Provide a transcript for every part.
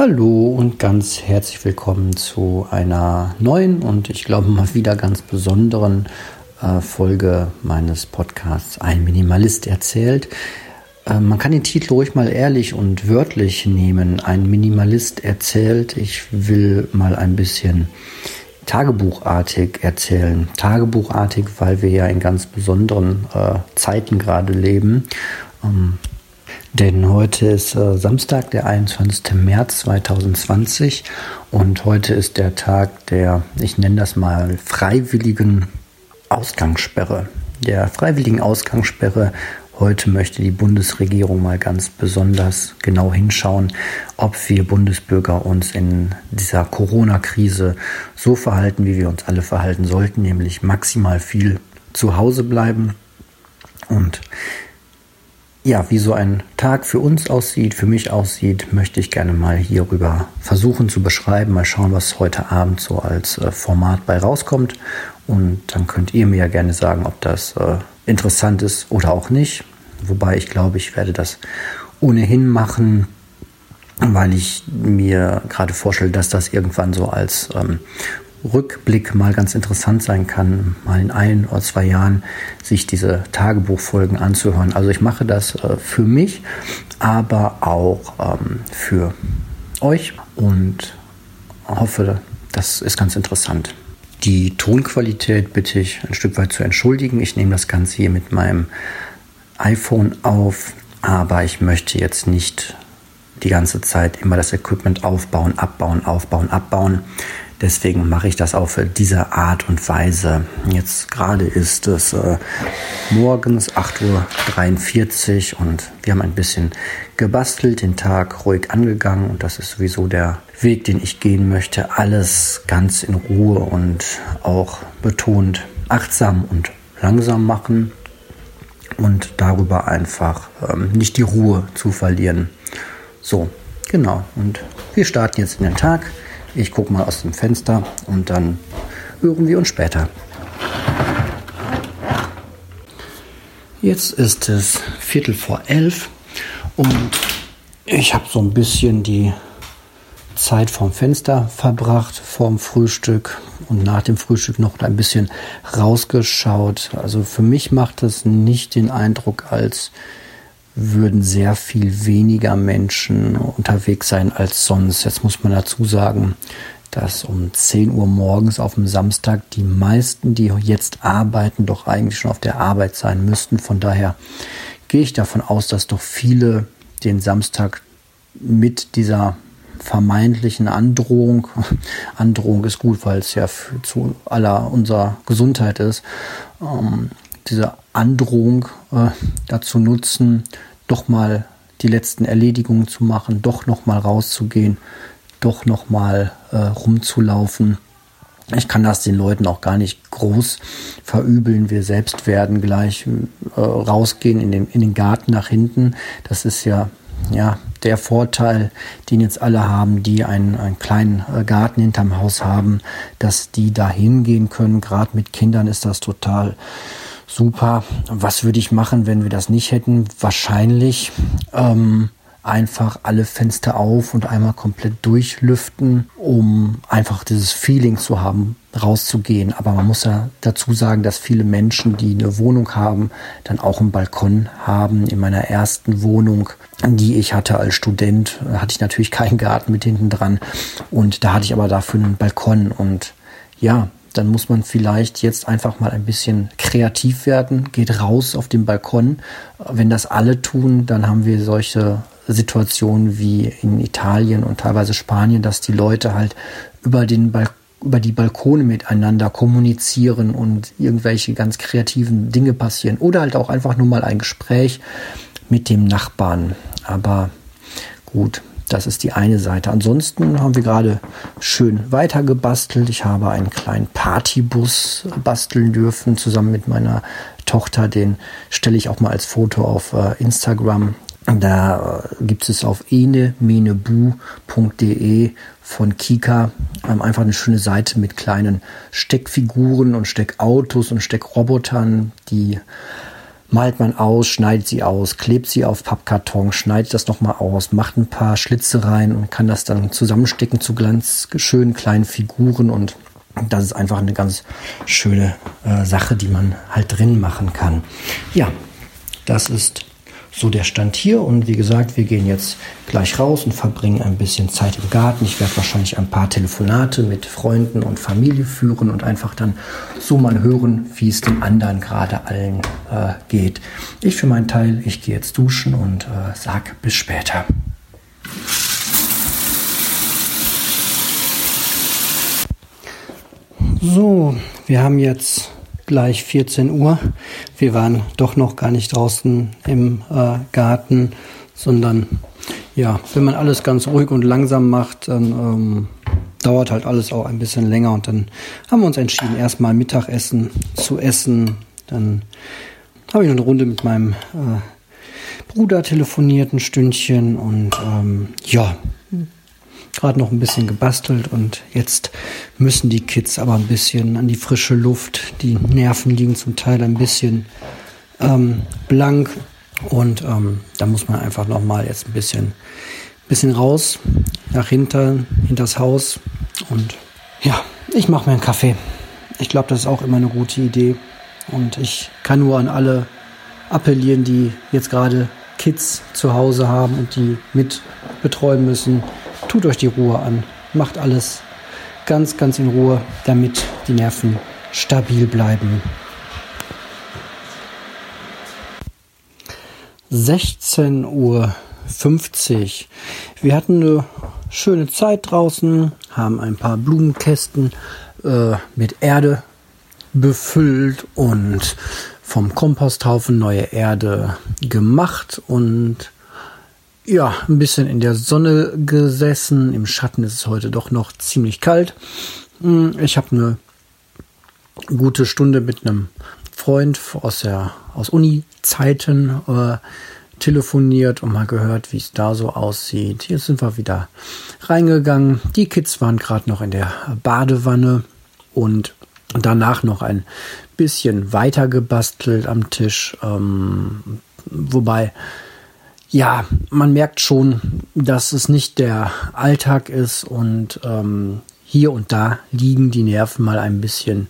Hallo und ganz herzlich willkommen zu einer neuen und ich glaube mal wieder ganz besonderen äh, Folge meines Podcasts Ein Minimalist erzählt. Äh, man kann den Titel ruhig mal ehrlich und wörtlich nehmen. Ein Minimalist erzählt. Ich will mal ein bisschen tagebuchartig erzählen. Tagebuchartig, weil wir ja in ganz besonderen äh, Zeiten gerade leben. Ähm, denn heute ist äh, Samstag, der 21. März 2020 und heute ist der Tag der, ich nenne das mal, freiwilligen Ausgangssperre. Der freiwilligen Ausgangssperre Heute möchte die Bundesregierung mal ganz besonders genau hinschauen, ob wir Bundesbürger uns in dieser Corona-Krise so verhalten, wie wir uns alle verhalten sollten, nämlich maximal viel zu Hause bleiben und ja, wie so ein Tag für uns aussieht, für mich aussieht, möchte ich gerne mal hierüber versuchen zu beschreiben. Mal schauen, was heute Abend so als äh, Format bei rauskommt. Und dann könnt ihr mir ja gerne sagen, ob das äh, interessant ist oder auch nicht. Wobei ich glaube, ich werde das ohnehin machen, weil ich mir gerade vorstelle, dass das irgendwann so als ähm, Rückblick mal ganz interessant sein kann, mal in ein oder zwei Jahren sich diese Tagebuchfolgen anzuhören. Also ich mache das äh, für mich, aber auch ähm, für euch und hoffe, das ist ganz interessant. Die Tonqualität bitte ich ein Stück weit zu entschuldigen. Ich nehme das Ganze hier mit meinem iPhone auf, aber ich möchte jetzt nicht die ganze Zeit immer das Equipment aufbauen, abbauen, aufbauen, abbauen. Deswegen mache ich das auf diese Art und Weise. Jetzt gerade ist es äh, morgens 8.43 Uhr und wir haben ein bisschen gebastelt, den Tag ruhig angegangen und das ist sowieso der Weg, den ich gehen möchte. Alles ganz in Ruhe und auch betont achtsam und langsam machen und darüber einfach ähm, nicht die Ruhe zu verlieren. So, genau. Und wir starten jetzt in den Tag. Ich gucke mal aus dem Fenster und dann hören wir uns später. Jetzt ist es Viertel vor elf und ich habe so ein bisschen die Zeit vorm Fenster verbracht, vorm Frühstück und nach dem Frühstück noch ein bisschen rausgeschaut. Also für mich macht das nicht den Eindruck, als würden sehr viel weniger Menschen unterwegs sein als sonst. Jetzt muss man dazu sagen, dass um 10 Uhr morgens auf dem Samstag die meisten, die jetzt arbeiten, doch eigentlich schon auf der Arbeit sein müssten. Von daher gehe ich davon aus, dass doch viele den Samstag mit dieser vermeintlichen Androhung, Androhung ist gut, weil es ja zu aller unserer Gesundheit ist, ähm, diese Androhung äh, dazu nutzen, doch mal die letzten Erledigungen zu machen, doch noch mal rauszugehen, doch noch mal äh, rumzulaufen. Ich kann das den Leuten auch gar nicht groß verübeln. Wir selbst werden gleich äh, rausgehen in den, in den Garten nach hinten. Das ist ja, ja der Vorteil, den jetzt alle haben, die einen, einen kleinen äh, Garten hinterm Haus haben, dass die da hingehen können. Gerade mit Kindern ist das total super. Was würde ich machen, wenn wir das nicht hätten? Wahrscheinlich ähm, einfach alle Fenster auf und einmal komplett durchlüften, um einfach dieses Feeling zu haben, rauszugehen. Aber man muss ja dazu sagen, dass viele Menschen, die eine Wohnung haben, dann auch einen Balkon haben. In meiner ersten Wohnung, die ich hatte als Student, hatte ich natürlich keinen Garten mit hinten dran. Und da hatte ich aber dafür einen Balkon. Und ja, dann muss man vielleicht jetzt einfach mal ein bisschen kreativ werden, geht raus auf den Balkon. Wenn das alle tun, dann haben wir solche Situationen wie in Italien und teilweise Spanien, dass die Leute halt über den Balkon über die Balkone miteinander kommunizieren und irgendwelche ganz kreativen Dinge passieren oder halt auch einfach nur mal ein Gespräch mit dem Nachbarn. Aber gut, das ist die eine Seite. Ansonsten haben wir gerade schön weiter gebastelt. Ich habe einen kleinen Partybus basteln dürfen, zusammen mit meiner Tochter. Den stelle ich auch mal als Foto auf äh, Instagram. Da äh, gibt es auf enemenebu.de von Kika ähm, einfach eine schöne Seite mit kleinen Steckfiguren und Steckautos und Steckrobotern, die malt man aus, schneidet sie aus, klebt sie auf Pappkarton, schneidet das nochmal aus, macht ein paar Schlitze rein und kann das dann zusammenstecken zu ganz schönen kleinen Figuren und das ist einfach eine ganz schöne äh, Sache, die man halt drin machen kann. Ja, das ist so der Stand hier. Und wie gesagt, wir gehen jetzt gleich raus und verbringen ein bisschen Zeit im Garten. Ich werde wahrscheinlich ein paar Telefonate mit Freunden und Familie führen und einfach dann so mal hören, wie es den anderen gerade allen äh, geht. Ich für meinen Teil, ich gehe jetzt duschen und äh, sag bis später. So, wir haben jetzt gleich 14 Uhr. Wir waren doch noch gar nicht draußen im äh, Garten, sondern ja, wenn man alles ganz ruhig und langsam macht, dann ähm, dauert halt alles auch ein bisschen länger und dann haben wir uns entschieden, erstmal Mittagessen zu essen. Dann habe ich noch eine Runde mit meinem äh, Bruder telefoniert, ein Stündchen und ähm, ja, gerade noch ein bisschen gebastelt und jetzt müssen die Kids aber ein bisschen an die frische Luft. Die Nerven liegen zum Teil ein bisschen ähm, blank und ähm, da muss man einfach noch mal jetzt ein bisschen, bisschen raus nach hinten, hinters Haus und ja, ich mache mir einen Kaffee. Ich glaube, das ist auch immer eine gute Idee und ich kann nur an alle appellieren, die jetzt gerade Kids zu Hause haben und die mit betreuen müssen tut euch die Ruhe an. Macht alles ganz, ganz in Ruhe, damit die Nerven stabil bleiben. 16.50 Uhr. Wir hatten eine schöne Zeit draußen, haben ein paar Blumenkästen äh, mit Erde befüllt und vom Komposthaufen neue Erde gemacht und ja, ein bisschen in der Sonne gesessen. Im Schatten ist es heute doch noch ziemlich kalt. Hm, ich habe eine gute Stunde mit einem Freund aus der aus Uni-Zeiten äh, telefoniert und mal gehört, wie es da so aussieht. Hier sind wir wieder reingegangen. Die Kids waren gerade noch in der Badewanne und danach noch ein bisschen weiter gebastelt am Tisch. Ähm, wobei ja, man merkt schon, dass es nicht der Alltag ist und ähm, hier und da liegen die Nerven mal ein bisschen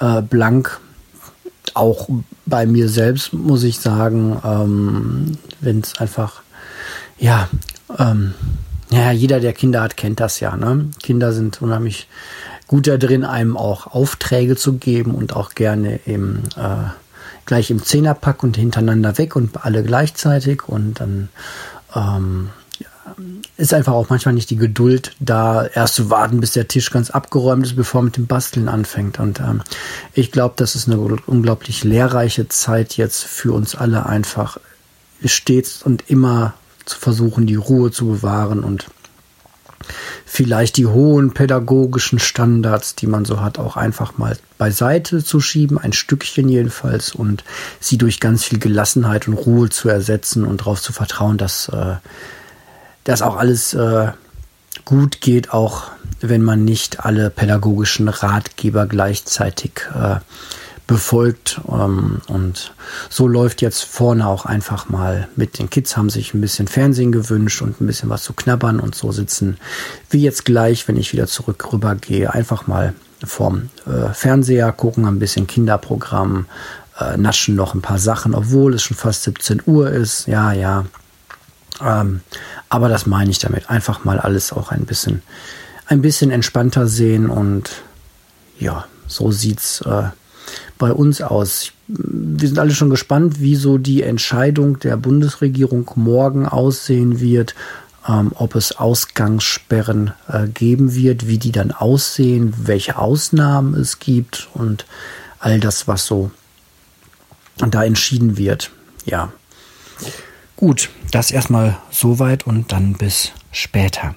äh, blank. Auch bei mir selbst muss ich sagen, ähm, wenn es einfach, ja, ähm, ja, jeder, der Kinder hat, kennt das ja. Ne? Kinder sind unheimlich gut da drin, einem auch Aufträge zu geben und auch gerne eben äh, gleich im Zehnerpack und hintereinander weg und alle gleichzeitig und dann ähm, ist einfach auch manchmal nicht die Geduld da, erst zu warten, bis der Tisch ganz abgeräumt ist, bevor man mit dem Basteln anfängt. Und ähm, ich glaube, das ist eine unglaublich lehrreiche Zeit jetzt für uns alle einfach stets und immer zu versuchen, die Ruhe zu bewahren und vielleicht die hohen pädagogischen Standards, die man so hat, auch einfach mal beiseite zu schieben, ein Stückchen jedenfalls, und sie durch ganz viel Gelassenheit und Ruhe zu ersetzen und darauf zu vertrauen, dass äh, das auch alles äh, gut geht, auch wenn man nicht alle pädagogischen Ratgeber gleichzeitig äh, befolgt. Ähm, und so läuft jetzt vorne auch einfach mal mit den Kids, haben sich ein bisschen Fernsehen gewünscht und ein bisschen was zu knabbern und so sitzen wie jetzt gleich, wenn ich wieder zurück rüber gehe, einfach mal vorm äh, Fernseher gucken, ein bisschen Kinderprogramm, äh, naschen noch ein paar Sachen, obwohl es schon fast 17 Uhr ist. Ja, ja. Ähm, aber das meine ich damit. Einfach mal alles auch ein bisschen, ein bisschen entspannter sehen und ja, so sieht's äh, bei uns aus? Wir sind alle schon gespannt, wie so die Entscheidung der Bundesregierung morgen aussehen wird, ähm, ob es Ausgangssperren äh, geben wird, wie die dann aussehen, welche Ausnahmen es gibt und all das, was so da entschieden wird. Ja. Gut, das erstmal soweit und dann bis später.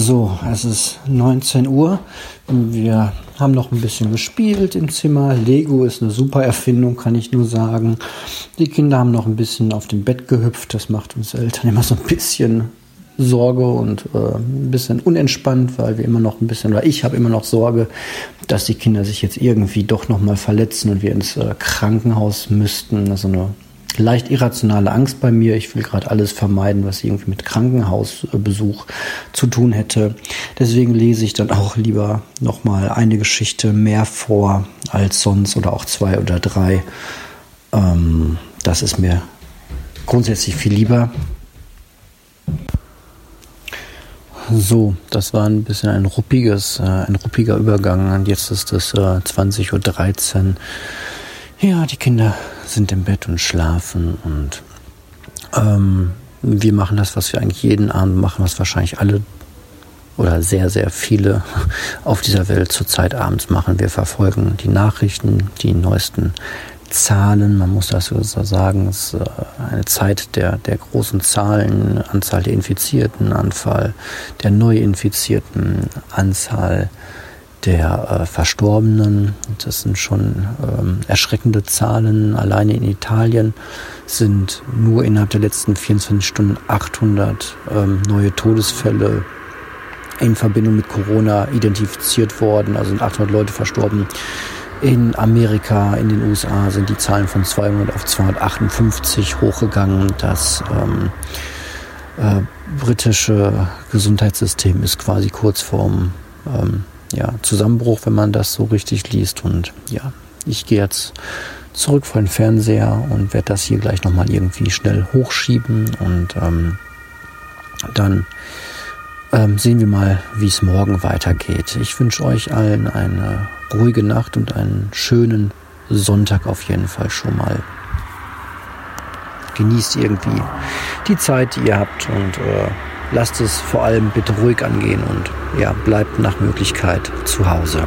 So, es ist 19 Uhr. Wir haben noch ein bisschen gespielt im Zimmer. Lego ist eine super Erfindung, kann ich nur sagen. Die Kinder haben noch ein bisschen auf dem Bett gehüpft. Das macht uns Eltern immer so ein bisschen Sorge und äh, ein bisschen unentspannt, weil wir immer noch ein bisschen, oder ich habe immer noch Sorge, dass die Kinder sich jetzt irgendwie doch nochmal verletzen und wir ins äh, Krankenhaus müssten. Also eine leicht irrationale Angst bei mir. Ich will gerade alles vermeiden, was irgendwie mit Krankenhausbesuch zu tun hätte. Deswegen lese ich dann auch lieber nochmal eine Geschichte mehr vor als sonst oder auch zwei oder drei. Ähm, das ist mir grundsätzlich viel lieber. So, das war ein bisschen ein ruppiges, äh, ein ruppiger Übergang. Und jetzt ist es äh, 20.13 Uhr. Ja, die Kinder sind im Bett und schlafen und ähm, wir machen das, was wir eigentlich jeden Abend machen, was wahrscheinlich alle oder sehr, sehr viele auf dieser Welt zurzeit abends machen. Wir verfolgen die Nachrichten, die neuesten Zahlen, man muss das so sagen, es ist äh, eine Zeit der, der großen Zahlen, Anzahl der Infizierten, Anfall der Neuinfizierten, Anzahl der äh, Verstorbenen. Das sind schon ähm, erschreckende Zahlen. Alleine in Italien sind nur innerhalb der letzten 24 Stunden 800 ähm, neue Todesfälle in Verbindung mit Corona identifiziert worden. Also sind 800 Leute verstorben. In Amerika, in den USA sind die Zahlen von 200 auf 258 hochgegangen. Das ähm, äh, britische Gesundheitssystem ist quasi kurz vorm ähm, ja, Zusammenbruch, wenn man das so richtig liest. Und ja, ich gehe jetzt zurück vor den Fernseher und werde das hier gleich nochmal irgendwie schnell hochschieben und ähm, dann ähm, sehen wir mal, wie es morgen weitergeht. Ich wünsche euch allen eine ruhige Nacht und einen schönen Sonntag auf jeden Fall schon mal. Genießt irgendwie die Zeit, die ihr habt und äh, lasst es vor allem bitte ruhig angehen und ja, bleibt nach Möglichkeit zu Hause.